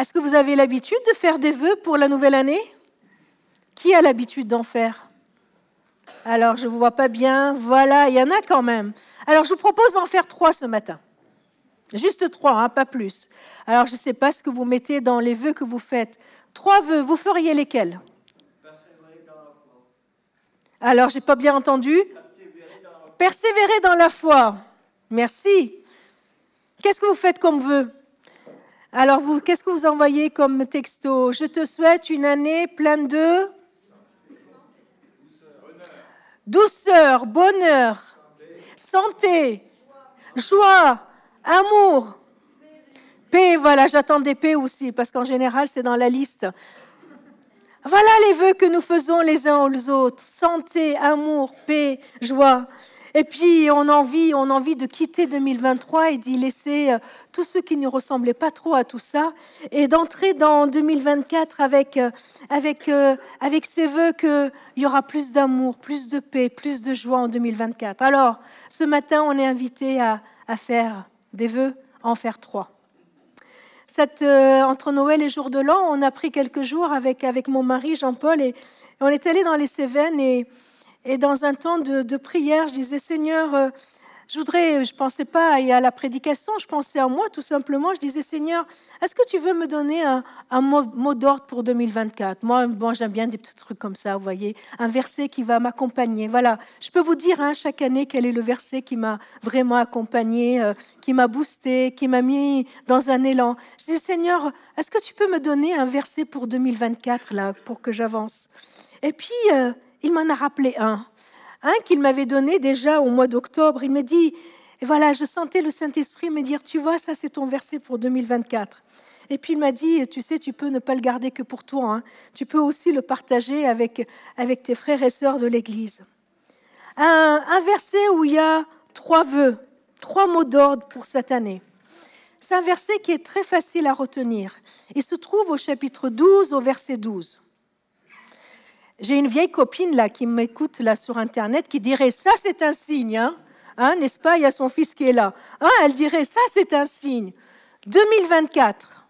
Est-ce que vous avez l'habitude de faire des vœux pour la nouvelle année? Qui a l'habitude d'en faire? Alors, je ne vous vois pas bien. Voilà, il y en a quand même. Alors, je vous propose d'en faire trois ce matin. Juste trois, hein, pas plus. Alors, je ne sais pas ce que vous mettez dans les vœux que vous faites. Trois vœux, vous feriez lesquels? Alors, j'ai pas bien entendu. Persévérer dans la foi. Merci. Qu'est-ce que vous faites comme vœu? Alors, qu'est-ce que vous envoyez comme texto? Je te souhaite une année pleine de douceur, bonheur, santé, joie, amour, paix. Voilà, j'attends des paix aussi, parce qu'en général, c'est dans la liste. Voilà les vœux que nous faisons les uns aux autres. Santé, amour, paix, joie. Et puis, on a envie, on a envie de quitter 2023 et d'y laisser euh, tous ceux qui ne ressemblaient pas trop à tout ça et d'entrer dans 2024 avec, euh, avec, euh, avec ces vœux qu'il y aura plus d'amour, plus de paix, plus de joie en 2024. Alors, ce matin, on est invité à, à faire des vœux, en faire trois. Cette, entre Noël et jour de l'an, on a pris quelques jours avec, avec mon mari Jean-Paul et on est allé dans les Cévennes et et dans un temps de, prière, je disais, Seigneur, euh, je voudrais, je ne pensais pas à la prédication, je pensais à moi tout simplement. Je disais, Seigneur, est-ce que tu veux me donner un, mot, d'ordre pour 2024 Moi, bon, j'aime bien des petits trucs comme ça, vous voyez, un verset qui va m'accompagner. Voilà, je peux vous dire hein, chaque année quel est le verset qui m'a vraiment accompagné, euh, qui m'a boosté, qui m'a mis dans un élan. Je disais, Seigneur, est-ce que tu peux me donner un verset pour 2024, là, pour que j'avance? Et puis... Euh, il m'en a rappelé un. Un qu'il m'avait donné déjà au mois d'octobre. Il me dit, et voilà, je sentais le Saint-Esprit me dire, tu vois, ça c'est ton verset pour 2024. Et puis il m'a dit, tu sais, tu peux ne pas le garder que pour toi. Hein. Tu peux aussi le partager avec, avec tes frères et sœurs de l'Église. Un, un verset où il y a trois vœux, trois mots d'ordre pour cette année. C'est un verset qui est très facile à retenir. Il se trouve au chapitre 12, au verset 12. J'ai une vieille copine là qui m'écoute là sur internet qui dirait ça c'est un signe, hein, hein n'est-ce pas? Il y a son fils qui est là. Hein, elle dirait ça c'est un signe. 2024,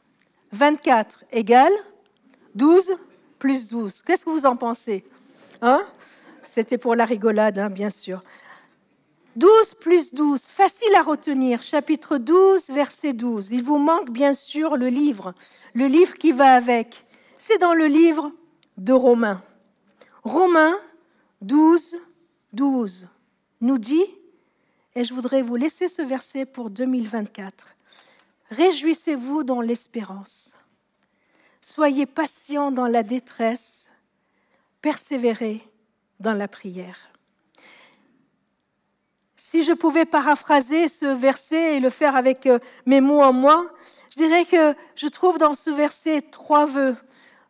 24 égale 12 plus 12. Qu'est-ce que vous en pensez? C'était pour la rigolade, bien sûr. 12 plus 12, facile à retenir, chapitre 12, verset 12. Il vous manque bien sûr le livre, le livre qui va avec. C'est dans le livre de Romains. Romains 12, 12 nous dit, et je voudrais vous laisser ce verset pour 2024, Réjouissez-vous dans l'espérance, soyez patients dans la détresse, persévérez dans la prière. Si je pouvais paraphraser ce verset et le faire avec euh, mes mots en moi, je dirais que je trouve dans ce verset trois vœux.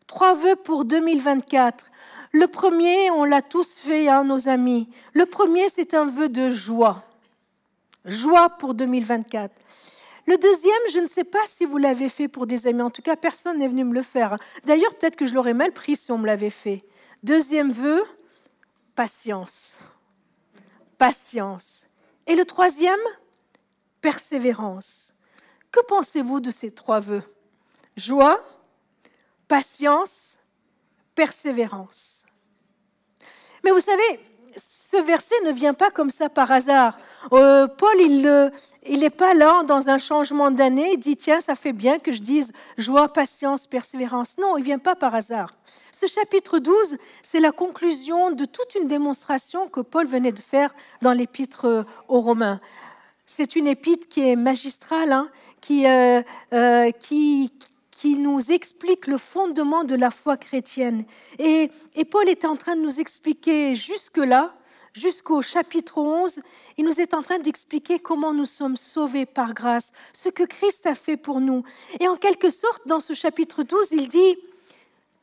Trois vœux pour 2024. Le premier, on l'a tous fait, hein, nos amis. Le premier, c'est un vœu de joie. Joie pour 2024. Le deuxième, je ne sais pas si vous l'avez fait pour des amis. En tout cas, personne n'est venu me le faire. D'ailleurs, peut-être que je l'aurais mal pris si on me l'avait fait. Deuxième vœu, patience. Patience. Et le troisième, persévérance. Que pensez-vous de ces trois vœux? Joie, patience, persévérance. Mais vous savez, ce verset ne vient pas comme ça par hasard. Euh, Paul, il n'est pas là dans un changement d'année, il dit, tiens, ça fait bien que je dise joie, patience, persévérance. Non, il ne vient pas par hasard. Ce chapitre 12, c'est la conclusion de toute une démonstration que Paul venait de faire dans l'épître euh, aux Romains. C'est une épître qui est magistrale, hein, qui, euh, qui, qui nous explique le fondement de la foi chrétienne. Et, Paul est en train de nous expliquer jusque-là, jusqu'au chapitre 11, il nous est en train d'expliquer comment nous sommes sauvés par grâce, ce que Christ a fait pour nous. Et en quelque sorte, dans ce chapitre 12, il dit,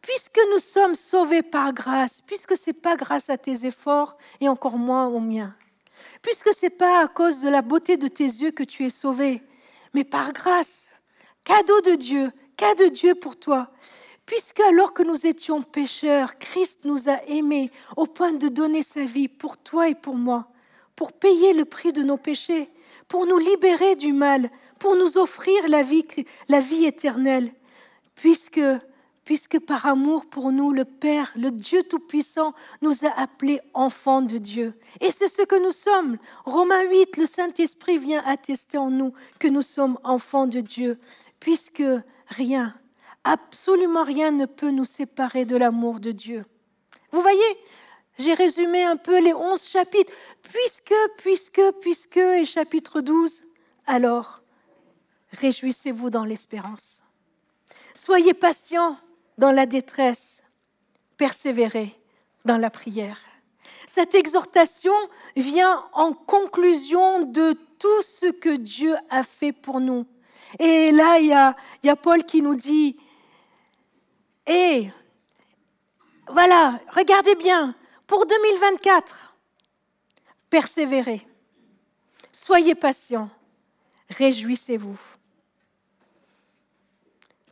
puisque nous sommes sauvés par grâce, puisque ce n'est pas grâce à tes efforts et encore moins aux miens, puisque ce n'est pas à cause de la beauté de tes yeux que tu es sauvé, mais par grâce, cadeau de Dieu, Cas de Dieu pour toi Puisque alors que nous étions pécheurs, Christ nous a aimés au point de donner sa vie pour toi et pour moi, pour payer le prix de nos péchés, pour nous libérer du mal, pour nous offrir la vie, la vie éternelle. puisque, puisque par amour pour nous, le Père, le Dieu Tout-Puissant, nous a appelés enfants de Dieu. Et c'est ce que nous sommes. Romains 8, le Saint-Esprit vient attester en nous que nous sommes enfants de Dieu, puisque rien, absolument rien ne peut nous séparer de l'amour de Dieu. Vous voyez, j'ai résumé un peu les onze chapitres. Puisque, puisque, puisque, et chapitre 12, alors, réjouissez-vous dans l'espérance. Soyez patients dans la détresse, persévérez dans la prière. Cette exhortation vient en conclusion de tout ce que Dieu a fait pour nous. Et là, il y a, Paul qui nous dit, et voilà, regardez bien, pour 2024, persévérez, soyez patients, réjouissez-vous.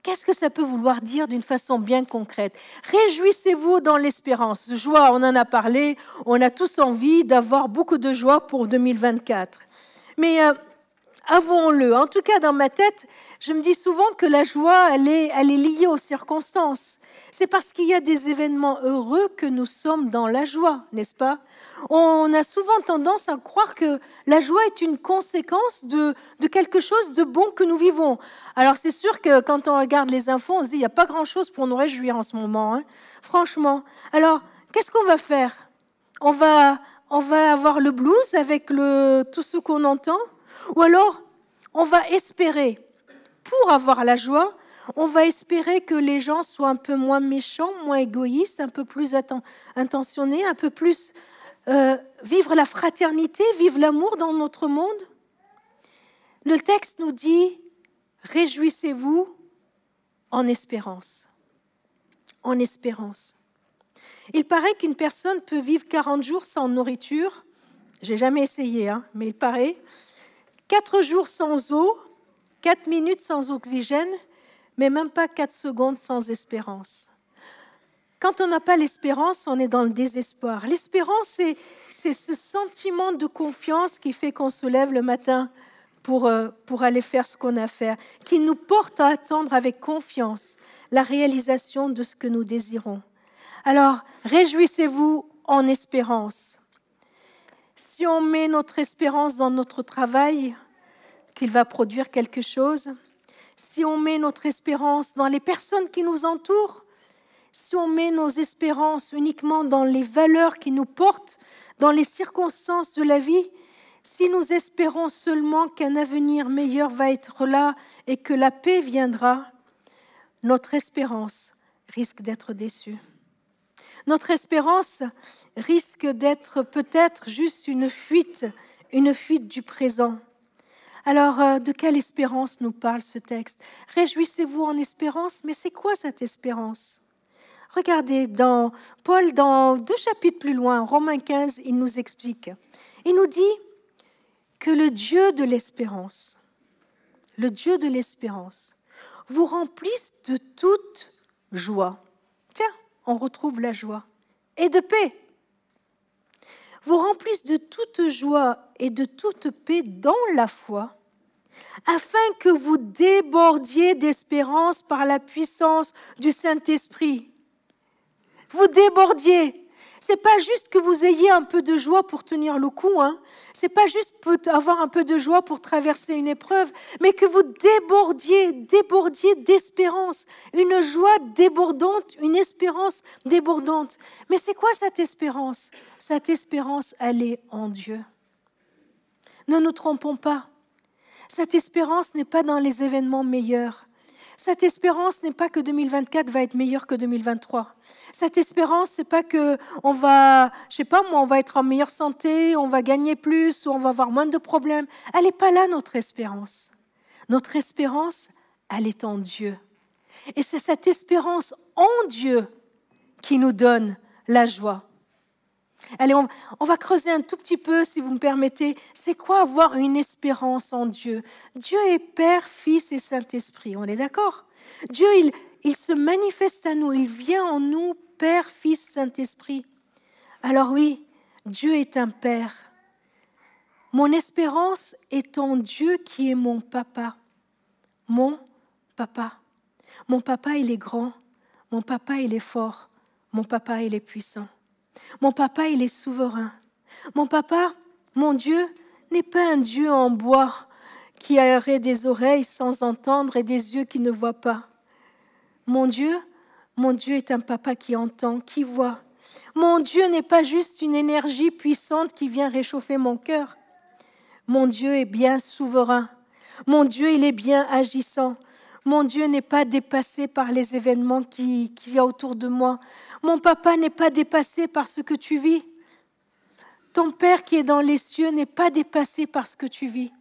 Qu'est-ce que ça peut vouloir dire d'une façon bien concrète? Réjouissez-vous dans l'espérance. Joie, on en a parlé, on a tous envie d'avoir beaucoup de joie pour 2024. Mais euh, avouons-le, en tout cas dans ma tête, je me dis souvent que la joie, elle est, liée aux circonstances. C'est parce qu'il y a des événements heureux que nous sommes dans la joie, n'est-ce pas? On a souvent tendance à croire que la joie est une conséquence de, quelque chose de bon que nous vivons. Alors c'est sûr que quand on regarde les infos, on se dit, il n'y a pas grand-chose pour nous réjouir en ce moment, hein. franchement. Alors, qu'est-ce qu'on va faire? On va, avoir le blues avec tout ce qu'on entend? Ou alors, on va espérer, pour avoir la joie, on va espérer que les gens soient un peu moins méchants, moins égoïstes, un peu plus intentionnés, un peu plus euh, vivre la fraternité, vivre l'amour dans notre monde. Le texte nous dit, réjouissez-vous en espérance. En espérance. Il paraît qu'une personne peut vivre 40 jours sans nourriture. J'ai jamais essayé, hein, mais il paraît. 4 jours sans eau, 4 minutes sans oxygène mais même pas quatre secondes sans espérance. Quand on n'a pas l'espérance, on est dans le désespoir. L'espérance, c'est ce sentiment de confiance qui fait qu'on se lève le matin pour, euh, pour aller faire ce qu'on a à faire, qui nous porte à attendre avec confiance la réalisation de ce que nous désirons. Alors, réjouissez-vous en espérance. Si on met notre espérance dans notre travail, qu'il va produire quelque chose, si on met notre espérance dans les personnes qui nous entourent, si on met nos espérances uniquement dans les valeurs qui nous portent, dans les circonstances de la vie, si nous espérons seulement qu'un avenir meilleur va être là et que la paix viendra, notre espérance risque d'être déçue. Notre espérance risque d'être peut-être juste une fuite, une fuite du présent. Alors, euh, de quelle espérance nous parle ce texte? Réjouissez-vous en espérance, mais c'est quoi cette espérance? Regardez, dans Paul, dans deux chapitres plus loin, Romains 15, il nous explique. Il nous dit que le Dieu de l'espérance, le Dieu de l'espérance, vous remplisse de toute joie. Tiens, on retrouve la joie et de paix. Vous remplisse de toute joie et de toute paix dans la foi, afin que vous débordiez d'espérance par la puissance du Saint-Esprit. Vous débordiez. C'est pas juste que vous ayez un peu de joie pour tenir le coup, hein. C'est pas juste pour avoir un peu de joie pour traverser une épreuve, mais que vous débordiez, débordiez d'espérance, une joie débordante, une espérance débordante. Mais c'est quoi cette espérance? Cette espérance, elle est en Dieu. Ne nous trompons pas. Cette espérance n'est pas dans les événements meilleurs. Cette espérance n'est pas que 2024 va être meilleur que 2023. Cette espérance, c'est pas que on va, je sais pas moi, on va être en meilleure santé, on va gagner plus ou on va avoir moins de problèmes. Elle n'est pas là notre espérance. Notre espérance, elle est en Dieu. Et c'est cette espérance en Dieu qui nous donne la joie. Allez, on, va creuser un tout petit peu, si vous me permettez. C'est quoi avoir une espérance en Dieu? Dieu est Père, Fils et Saint-Esprit. On est d'accord? Dieu, il, il se manifeste à nous. Il vient en nous, Père, Fils, Saint-Esprit. Alors oui, Dieu est un Père. Mon espérance est en Dieu qui est mon papa. Mon papa. Mon papa, il est grand. Mon papa, il est fort. Mon papa, il est puissant. Mon papa, il est souverain. Mon papa, mon Dieu, n'est pas un Dieu en bois qui aurait des oreilles sans entendre et des yeux qui ne voient pas. Mon Dieu, mon Dieu est un papa qui entend, qui voit. Mon Dieu n'est pas juste une énergie puissante qui vient réchauffer mon cœur. Mon Dieu est bien souverain. Mon Dieu, il est bien agissant. Mon Dieu n'est pas dépassé par les événements qu'il y a autour de moi. Mon papa n'est pas dépassé par ce que tu vis. Ton Père qui est dans les cieux n'est pas dépassé par ce que tu vis.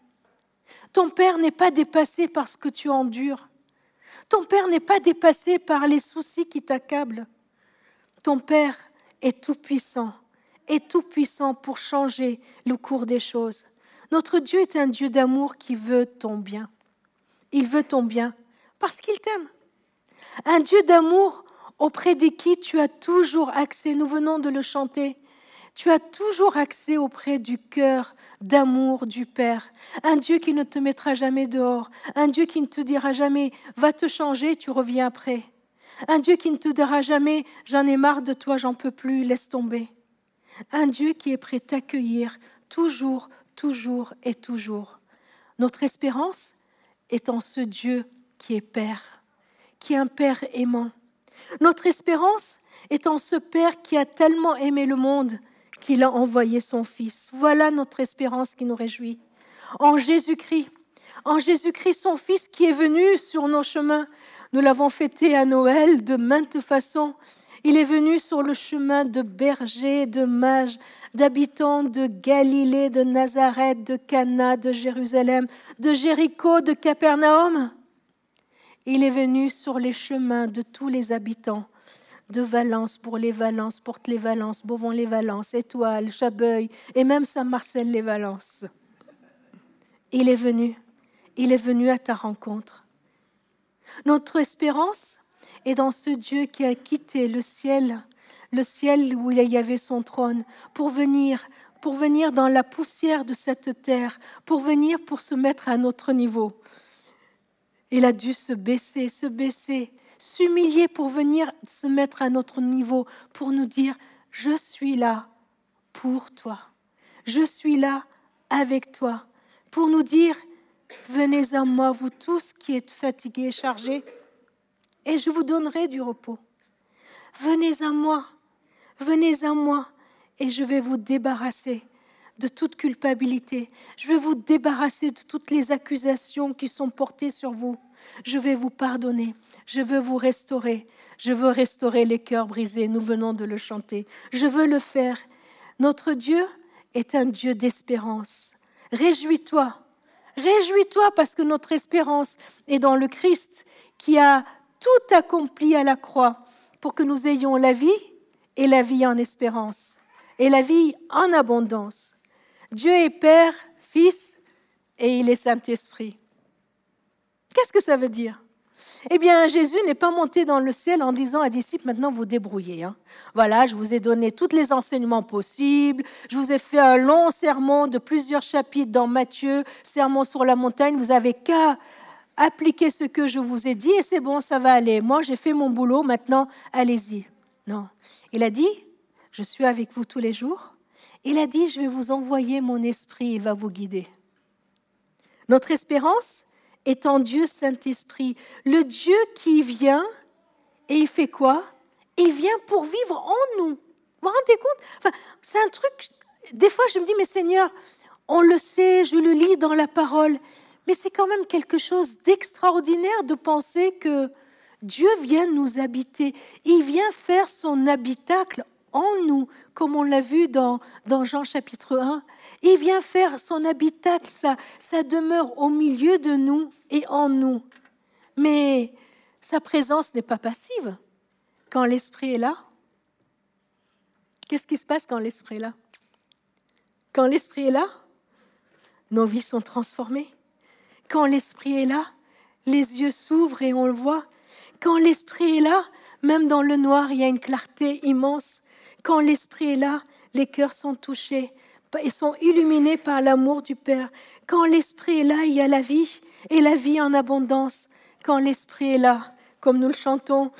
Ton Père n'est pas dépassé par ce que tu endures. Ton Père n'est pas dépassé par les soucis qui t'accablent. Ton Père est tout-puissant, est tout-puissant pour changer le cours des choses. Notre Dieu est un Dieu d'amour qui veut ton bien. Il veut ton bien parce qu'il t'aime. Un Dieu d'amour auprès de qui tu as toujours accès. Nous venons de le chanter. Tu as toujours accès auprès du cœur d'amour du Père. Un Dieu qui ne te mettra jamais dehors. Un Dieu qui ne te dira jamais va te changer, tu reviens après. Un Dieu qui ne te dira jamais j'en ai marre de toi, j'en peux plus, laisse tomber. Un Dieu qui est prêt à t'accueillir toujours, toujours et toujours. Notre espérance est en ce Dieu qui est Père, qui est un Père aimant. Notre espérance est en ce Père qui a tellement aimé le monde qu'il a envoyé son Fils. Voilà notre espérance qui nous réjouit. En Jésus-Christ, en Jésus-Christ, son Fils qui est venu sur nos chemins. Nous l'avons fêté à Noël de maintes façons. Il est venu sur le chemin de bergers, de mages, d'habitants de Galilée, de Nazareth, de Cana, de Jérusalem, de Jéricho, de Capernaum. Il est venu sur les chemins de tous les habitants de Valence pour les Valences, Porte-les-Valences, Beauvon-les-Valences, Étoile, Chabeuil et même Saint-Marcel-les-Valences. Il est venu, il est venu à ta rencontre. Notre espérance est dans ce Dieu qui a quitté le ciel, le ciel où il y avait son trône, pour venir, pour venir dans la poussière de cette terre, pour venir pour se mettre à notre niveau. Il a dû se baisser, se baisser, s'humilier pour venir se mettre à notre niveau, pour nous dire, je suis là pour toi, je suis là avec toi, pour nous dire, venez à moi, vous tous qui êtes fatigués et chargés, et je vous donnerai du repos. Venez à moi, venez à moi, et je vais vous débarrasser de toute culpabilité. Je vais vous débarrasser de toutes les accusations qui sont portées sur vous. Je vais vous pardonner. Je veux vous restaurer. Je veux restaurer les cœurs brisés. Nous venons de le chanter. Je veux le faire. Notre Dieu est un Dieu d'espérance. Réjouis-toi. Réjouis-toi parce que notre espérance est dans le Christ qui a tout accompli à la croix pour que nous ayons la vie et la vie en espérance et la vie en abondance. Dieu est Père, Fils et il est Saint-Esprit. Qu'est-ce que ça veut dire? Eh bien, Jésus n'est pas monté dans le ciel en disant à disciples, maintenant vous débrouillez. Hein. Voilà, je vous ai donné tous les enseignements possibles, je vous ai fait un long sermon de plusieurs chapitres dans Matthieu, sermon sur la montagne, vous avez qu'à appliquer ce que je vous ai dit et c'est bon, ça va aller. Moi, j'ai fait mon boulot, maintenant, allez-y. Non. Il a dit, je suis avec vous tous les jours. Il a dit, je vais vous envoyer mon esprit, il va vous guider. Notre espérance, est en Dieu Saint-Esprit, le Dieu qui vient et il fait quoi? Il vient pour vivre en nous. Vous vous rendez compte? Enfin, C'est un truc, des fois je me dis, mais Seigneur, on le sait, je le lis dans la parole, mais c'est quand même quelque chose d'extraordinaire de penser que Dieu vient nous habiter. Il vient faire son habitacle en nous, comme on l'a vu dans, dans Jean chapitre 1. Il vient faire son habitacle, sa, sa demeure au milieu de nous et en nous. Mais sa présence n'est pas passive. Quand l'Esprit est là, qu'est-ce qui se passe quand l'Esprit est là? Quand l'Esprit est là, nos vies sont transformées. Quand l'Esprit est là, les yeux s'ouvrent et on le voit. Quand l'Esprit est là, même dans le noir, il y a une clarté immense. Quand l'Esprit est là, les cœurs sont touchés et sont illuminés par l'amour du Père. Quand l'Esprit est là, il y a la vie et la vie en abondance. Quand l'Esprit est là, comme nous le chantons.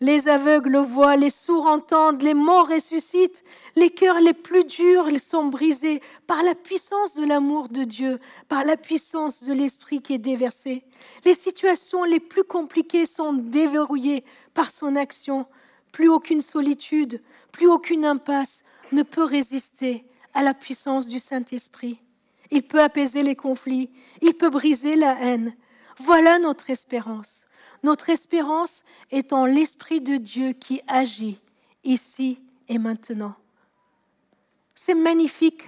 Les aveugles voient, les sourds entendent, les morts ressuscitent, les cœurs les plus durs sont brisés par la puissance de l'amour de Dieu, par la puissance de l'Esprit qui est déversé. Les situations les plus compliquées sont déverrouillées par son action. Plus aucune solitude, plus aucune impasse ne peut résister à la puissance du Saint-Esprit. Il peut apaiser les conflits, il peut briser la haine. Voilà notre espérance. Notre espérance est en l'Esprit de Dieu qui agit ici et maintenant. C'est magnifique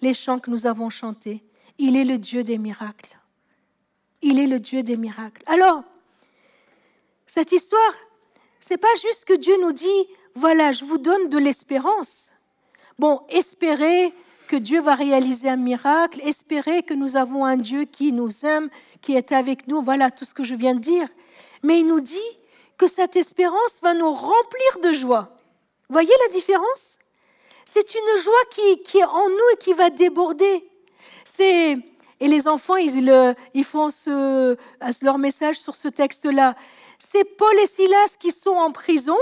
les chants que nous avons chantés. Il est le Dieu des miracles. Il est le Dieu des miracles. Alors, cette histoire, c'est pas juste que Dieu nous dit voilà, je vous donne de l'espérance. Bon, espérez que Dieu va réaliser un miracle, espérez que nous avons un Dieu qui nous aime, qui est avec nous, voilà tout ce que je viens de dire mais il nous dit que cette espérance va nous remplir de joie. Voyez la différence? C'est une joie qui, est en nous et qui va déborder. C'est et les enfants, ils, ils font ce, leur message sur ce texte-là. C'est Paul et Silas qui sont en prison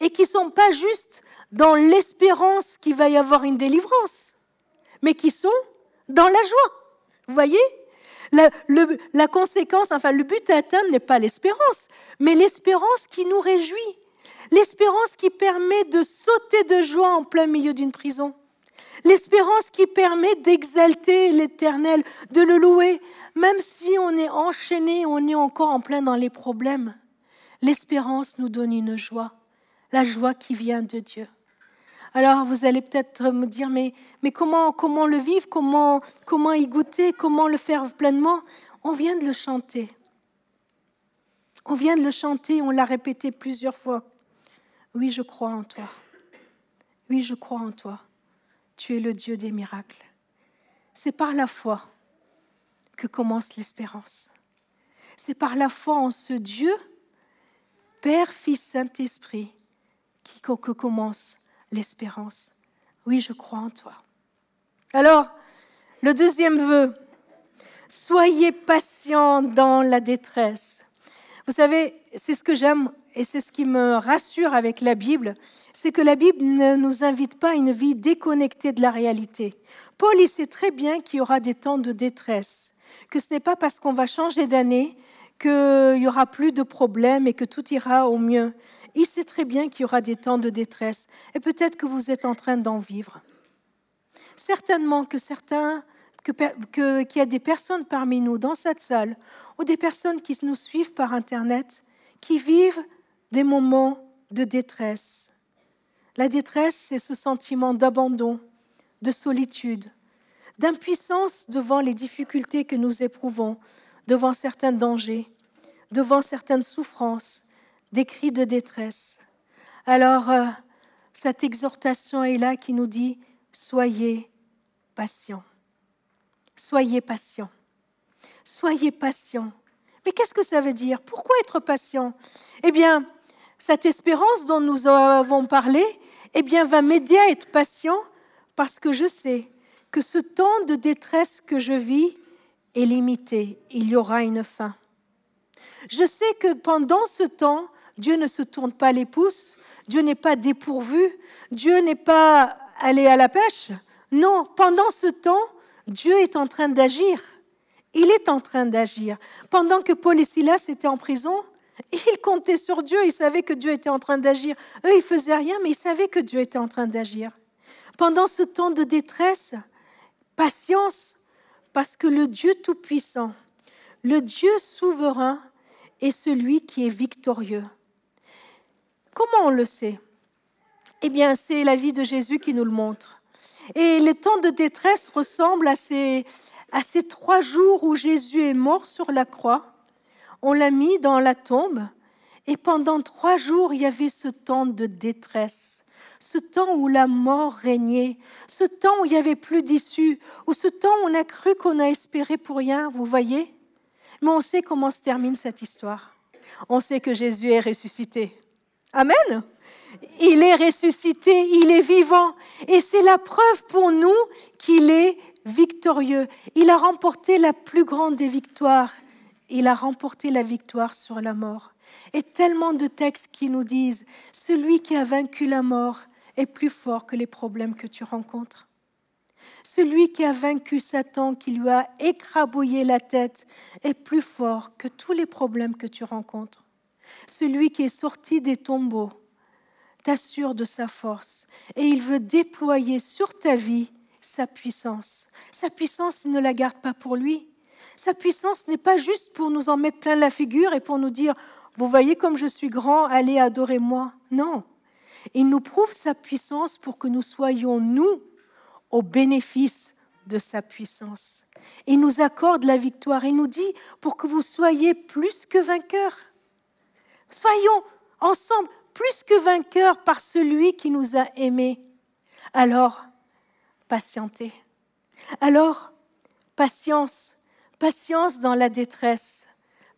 et qui sont pas juste dans l'espérance qu'il va y avoir une délivrance, mais qui sont dans la joie. Vous voyez? La, conséquence, enfin le but à atteindre n'est pas l'espérance, mais l'espérance qui nous réjouit, l'espérance qui permet de sauter de joie en plein milieu d'une prison, l'espérance qui permet d'exalter l'Éternel, de le louer, même si on est enchaîné, on est encore en plein dans les problèmes. L'espérance nous donne une joie, la joie qui vient de Dieu. Alors vous allez peut-être me dire, mais, comment, comment le vivre, comment, comment y goûter, comment le faire pleinement? On vient de le chanter. On vient de le chanter, on l'a répété plusieurs fois. Oui, je crois en toi. Oui, je crois en toi. Tu es le Dieu des miracles. C'est par la foi que commence l'espérance. C'est par la foi en ce Dieu, Père, Fils, Saint-Esprit, que commence l'espérance. Oui, je crois en toi. Alors, le deuxième vœu, soyez patient dans la détresse. Vous savez, c'est ce que j'aime et c'est ce qui me rassure avec la Bible, c'est que la Bible ne nous invite pas à une vie déconnectée de la réalité. Paul, il sait très bien qu'il y aura des temps de détresse, que ce n'est pas parce qu'on va changer d'année qu'il y aura plus de problèmes et que tout ira au mieux il sait très bien qu'il y aura des temps de détresse et peut-être que vous êtes en train d'en vivre. Certainement que certains, qu'il y a des personnes parmi nous dans cette salle ou des personnes qui nous suivent par Internet qui vivent des moments de détresse. La détresse, c'est ce sentiment d'abandon, de solitude, d'impuissance devant les difficultés que nous éprouvons, devant certains dangers, devant certaines souffrances, des cris de détresse. Alors, euh, cette exhortation est là qui nous dit, soyez patients. Soyez patients. Soyez patients. Mais qu'est-ce que ça veut dire? Pourquoi être patient? Eh bien, cette espérance dont nous avons parlé, eh bien, va m'aider à être patient parce que je sais que ce temps de détresse que je vis est limité. Il y aura une fin. Je sais que pendant ce temps, Dieu ne se tourne pas les pouces, Dieu n'est pas dépourvu, Dieu n'est pas allé à la pêche. Non, pendant ce temps, Dieu est en train d'agir. Il est en train d'agir. Pendant que Paul et Silas étaient en prison, ils comptaient sur Dieu, ils savaient que Dieu était en train d'agir. Eux, ils faisaient rien, mais ils savaient que Dieu était en train d'agir. Pendant ce temps de détresse, patience, parce que le Dieu Tout-Puissant, le Dieu souverain, est celui qui est victorieux. Comment on le sait? Eh bien, c'est la vie de Jésus qui nous le montre. Et les temps de détresse ressemblent à ces, à ces trois jours où Jésus est mort sur la croix. On l'a mis dans la tombe et pendant trois jours, il y avait ce temps de détresse, ce temps où la mort régnait, ce temps où il n'y avait plus d'issue, ou ce temps où on a cru qu'on a espéré pour rien, vous voyez? Mais on sait comment se termine cette histoire. On sait que Jésus est ressuscité. Amen. Il est ressuscité, il est vivant. Et c'est la preuve pour nous qu'il est victorieux. Il a remporté la plus grande des victoires. Il a remporté la victoire sur la mort. Et tellement de textes qui nous disent, celui qui a vaincu la mort est plus fort que les problèmes que tu rencontres. Celui qui a vaincu Satan, qui lui a écrabouillé la tête, est plus fort que tous les problèmes que tu rencontres. Celui qui est sorti des tombeaux t'assure de sa force et il veut déployer sur ta vie sa puissance. Sa puissance, il ne la garde pas pour lui. Sa puissance n'est pas juste pour nous en mettre plein la figure et pour nous dire, vous voyez comme je suis grand, allez adorer moi. Non. Il nous prouve sa puissance pour que nous soyons, nous, au bénéfice de sa puissance. Il nous accorde la victoire. Il nous dit pour que vous soyez plus que vainqueurs. Soyons ensemble plus que vainqueurs par celui qui nous a aimés. Alors, patientez. Alors, patience, patience dans la détresse,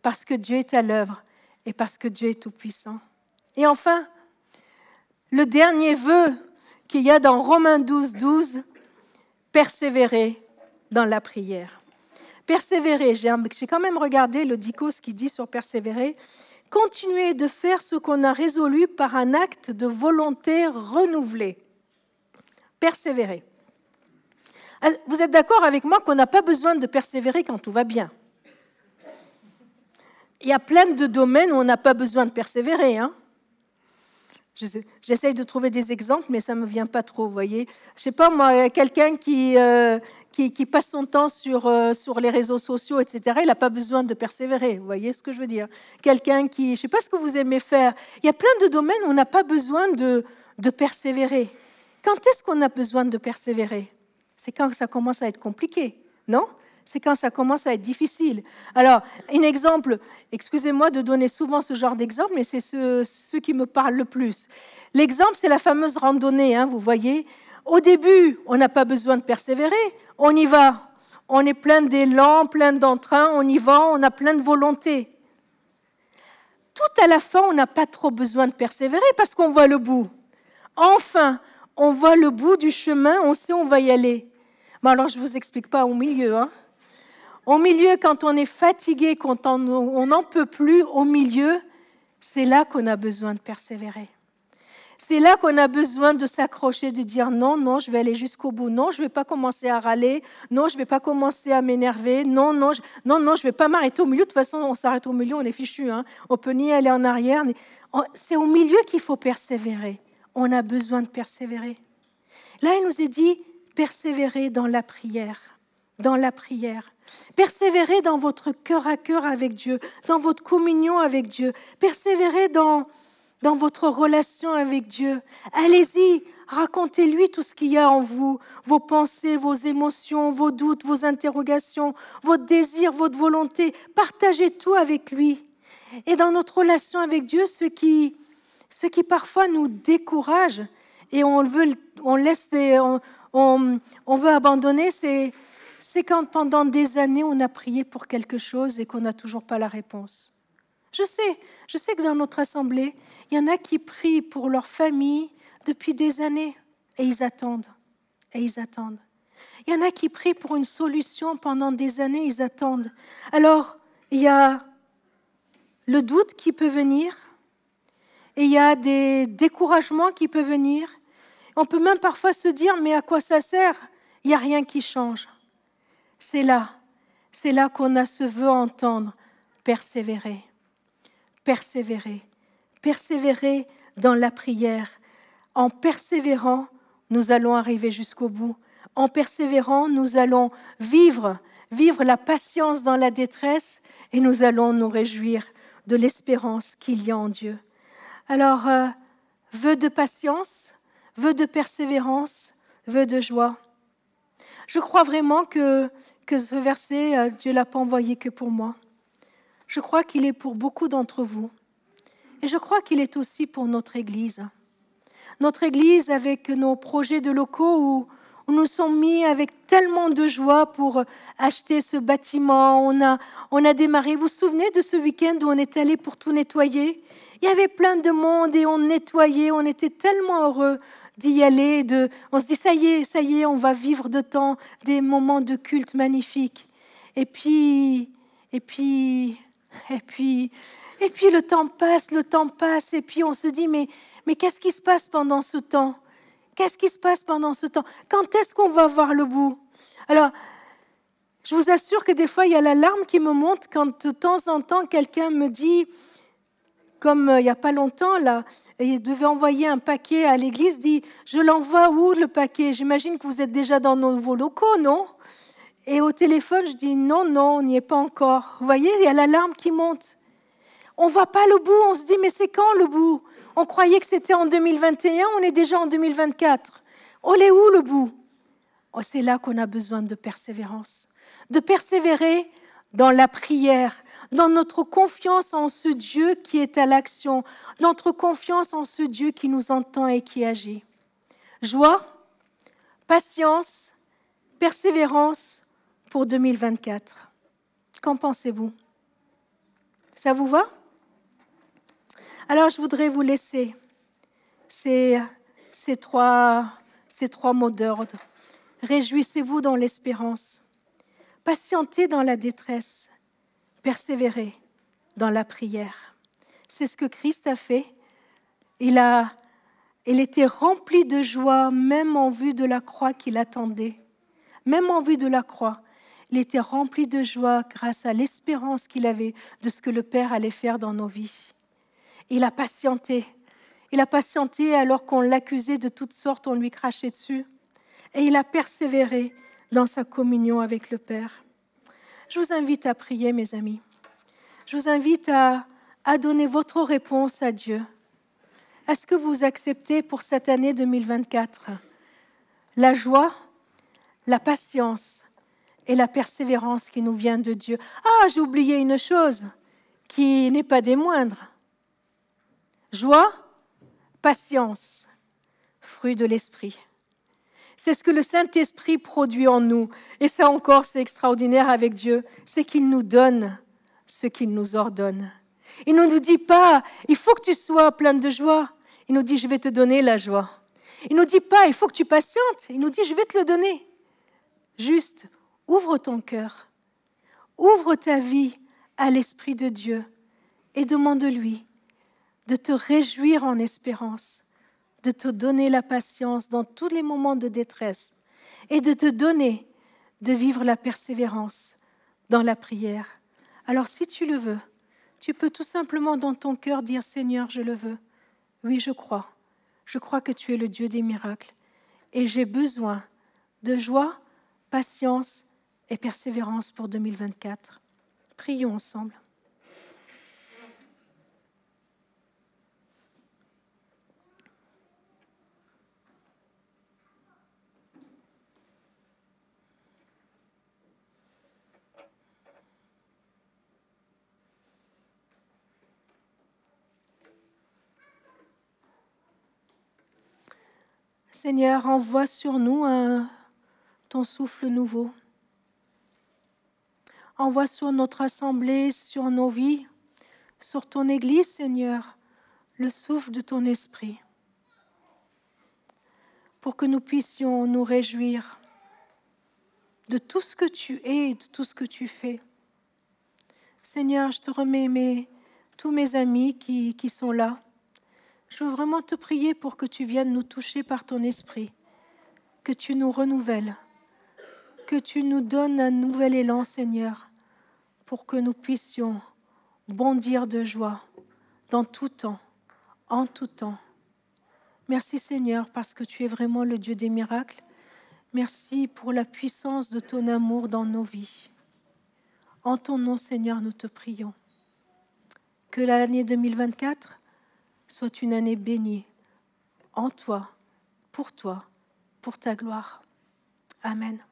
parce que Dieu est à l'œuvre et parce que Dieu est tout-puissant. Et enfin, le dernier vœu qu'il y a dans Romains 12, 12, persévérer dans la prière. Persévérer, j'ai quand même regardé le ce qui dit sur persévérer. Continuer de faire ce qu'on a résolu par un acte de volonté renouvelé. Persévérer. Ah, vous êtes d'accord avec moi qu'on n'a pas besoin de persévérer quand tout va bien? Il y a plein de domaines où on n'a pas besoin de persévérer. Hein J'essaye de trouver des exemples, mais ça ne me vient pas trop, voyez. Je sais pas, moi, quelqu'un qui, euh, qui, passe son temps sur, euh, sur les réseaux sociaux, etc., il n'a pas besoin de persévérer, vous voyez ce que je veux dire. Quelqu'un qui, je ne sais pas ce que vous aimez faire, il y a plein de domaines où on n'a pas besoin de, de persévérer. Quand est-ce qu'on a besoin de persévérer? C'est quand ça commence à être compliqué, non? C'est quand ça commence à être difficile. Alors, un exemple, excusez-moi de donner souvent ce genre d'exemple, mais c'est ce, qui me parle le plus. L'exemple, c'est la fameuse randonnée, hein, vous voyez. Au début, on n'a pas besoin de persévérer, on y va. On est plein d'élan, plein d'entrain, on y va, on a plein de volonté. Tout à la fin, on n'a pas trop besoin de persévérer parce qu'on voit le bout. Enfin, on voit le bout du chemin, on sait on va y aller. Mais alors, je ne vous explique pas au milieu. Hein. Au milieu, quand on est fatigué, quand on n'en peut plus, au milieu, c'est là qu'on a besoin de persévérer. C'est là qu'on a besoin de s'accrocher, de dire non, non, je vais aller jusqu'au bout. Non, je ne vais pas commencer à râler. Non, je ne vais pas commencer à m'énerver. Non, non, je, non, non, je vais pas m'arrêter au milieu. De toute façon, on s'arrête au milieu, on est fichu. Hein. On peut ni aller en arrière. C'est au milieu qu'il faut persévérer. On a besoin de persévérer. Là, il nous est dit persévérer dans la prière. Dans la prière. Persévérez dans votre cœur à cœur avec Dieu, dans votre communion avec Dieu. Persévérez dans, dans votre relation avec Dieu. Allez-y, racontez-lui tout ce qu'il y a en vous, vos pensées, vos émotions, vos doutes, vos interrogations, votre désir, votre volonté. Partagez tout avec lui. Et dans notre relation avec Dieu, ce qui, ce qui parfois nous décourage et on veut, on laisse on, on veut abandonner, c'est quand pendant des années on a prié pour quelque chose et qu'on n'a toujours pas la réponse. Je sais, je sais que dans notre assemblée, il y en a qui prient pour leur famille depuis des années et ils attendent, et ils attendent. Il y en a qui prient pour une solution pendant des années, ils attendent. Alors, il y a le doute qui peut venir, et il y a des découragements qui peuvent venir. On peut même parfois se dire, mais à quoi ça sert? Il n'y a rien qui change. C'est là, c'est là qu'on a ce vœu entendre, persévérer, persévérer, persévérer dans la prière. En persévérant, nous allons arriver jusqu'au bout. En persévérant, nous allons vivre, vivre la patience dans la détresse et nous allons nous réjouir de l'espérance qu'il y a en Dieu. Alors, euh, vœu de patience, vœu de persévérance, vœu de joie. Je crois vraiment que, que ce verset, euh, Dieu ne l'a pas envoyé que pour moi. Je crois qu'il est pour beaucoup d'entre vous. Et je crois qu'il est aussi pour notre Église. Notre Église avec nos projets de locaux où, où nous sommes mis avec tellement de joie pour acheter ce bâtiment. On a, on a démarré. Vous vous souvenez de ce week-end où on est allé pour tout nettoyer? Il y avait plein de monde et on nettoyait. On était tellement heureux d'y aller, de, on se dit ça y est, ça y est, on va vivre de temps des moments de culte magnifiques. Et puis, et puis, et puis, Et puis le temps passe, le temps passe, et puis on se dit, mais, mais qu'est-ce qui se passe pendant ce temps? Qu'est-ce qui se passe pendant ce temps? Quand est-ce qu'on va voir le bout? Alors, je vous assure que des fois, il y a l'alarme qui me monte quand de temps en temps, quelqu'un me dit, comme euh, il n'y a pas longtemps, là, il devait envoyer un paquet à l'église, dit, je l'envoie où le paquet? J'imagine que vous êtes déjà dans nos locaux, non Et au téléphone, je dis, non, non, on n'y est pas encore. Vous voyez, il y a l'alarme qui monte. On ne voit pas le bout, on se dit, mais c'est quand le bout? On croyait que c'était en 2021, on est déjà en 2024. On est où le bout? Oh, C'est là qu'on a besoin de persévérance. De persévérer dans la prière, dans notre confiance en ce Dieu qui est à l'action, notre confiance en ce Dieu qui nous entend et qui agit. Joie, patience, persévérance pour 2024. Qu'en pensez-vous? Ça vous va? Alors je voudrais vous laisser ces, trois, mots d'ordre. Réjouissez-vous dans l'espérance, patientez dans la détresse, persévérez dans la prière. C'est ce que Christ a fait. Il, il était rempli de joie, même en vue de la croix qu'il attendait. Même en vue de la croix, il était rempli de joie grâce à l'espérance qu'il avait de ce que le Père allait faire dans nos vies. Il a patienté. Il a patienté alors qu'on l'accusait de toutes sortes, on lui crachait dessus. Et il a persévéré dans sa communion avec le Père. Je vous invite à prier, mes amis. Je vous invite à, à donner votre réponse à Dieu. Est-ce que vous acceptez pour cette année 2024 la joie, la patience et la persévérance qui nous vient de Dieu? Ah, j'ai oublié une chose qui n'est pas des moindres Joie, patience, fruit de l'esprit. C'est ce que le Saint-Esprit produit en nous. Et ça encore, c'est extraordinaire avec Dieu. C'est qu'il nous donne ce qu'il nous ordonne. Il ne nous dit pas, il faut que tu sois plein de joie. Il nous dit, je vais te donner la joie. Il ne nous dit pas, il faut que tu patientes. Il nous dit, je vais te le donner. Juste, ouvre ton cœur. Ouvre ta vie à l'Esprit de Dieu et demande-lui de te réjouir en espérance, de te donner la patience dans tous les moments de détresse et de te donner de vivre la persévérance dans la prière. Alors si tu le veux, tu peux tout simplement dans ton cœur dire Seigneur, je le veux. Oui, je crois. Je crois que tu es le Dieu des miracles et j'ai besoin de joie, patience et persévérance pour 2024. Prions ensemble. Seigneur, envoie sur nous ton souffle nouveau. Envoie sur notre assemblée, sur nos vies, sur ton Église, Seigneur, le souffle de ton esprit, pour que nous puissions nous réjouir de tout ce que tu es et de tout ce que tu fais. Seigneur, je te remets tous mes amis qui, qui sont là je veux vraiment te prier pour que tu viennes nous toucher par ton esprit, que tu nous renouvelles, que tu nous donnes un nouvel élan, Seigneur, pour que nous puissions bondir de joie dans tout temps, en tout temps. Merci Seigneur parce que tu es vraiment le Dieu des miracles. Merci pour la puissance de ton amour dans nos vies. En ton nom Seigneur, nous te prions. Que l'année 2024 soit une année bénie en toi, pour toi, pour ta gloire. Amen.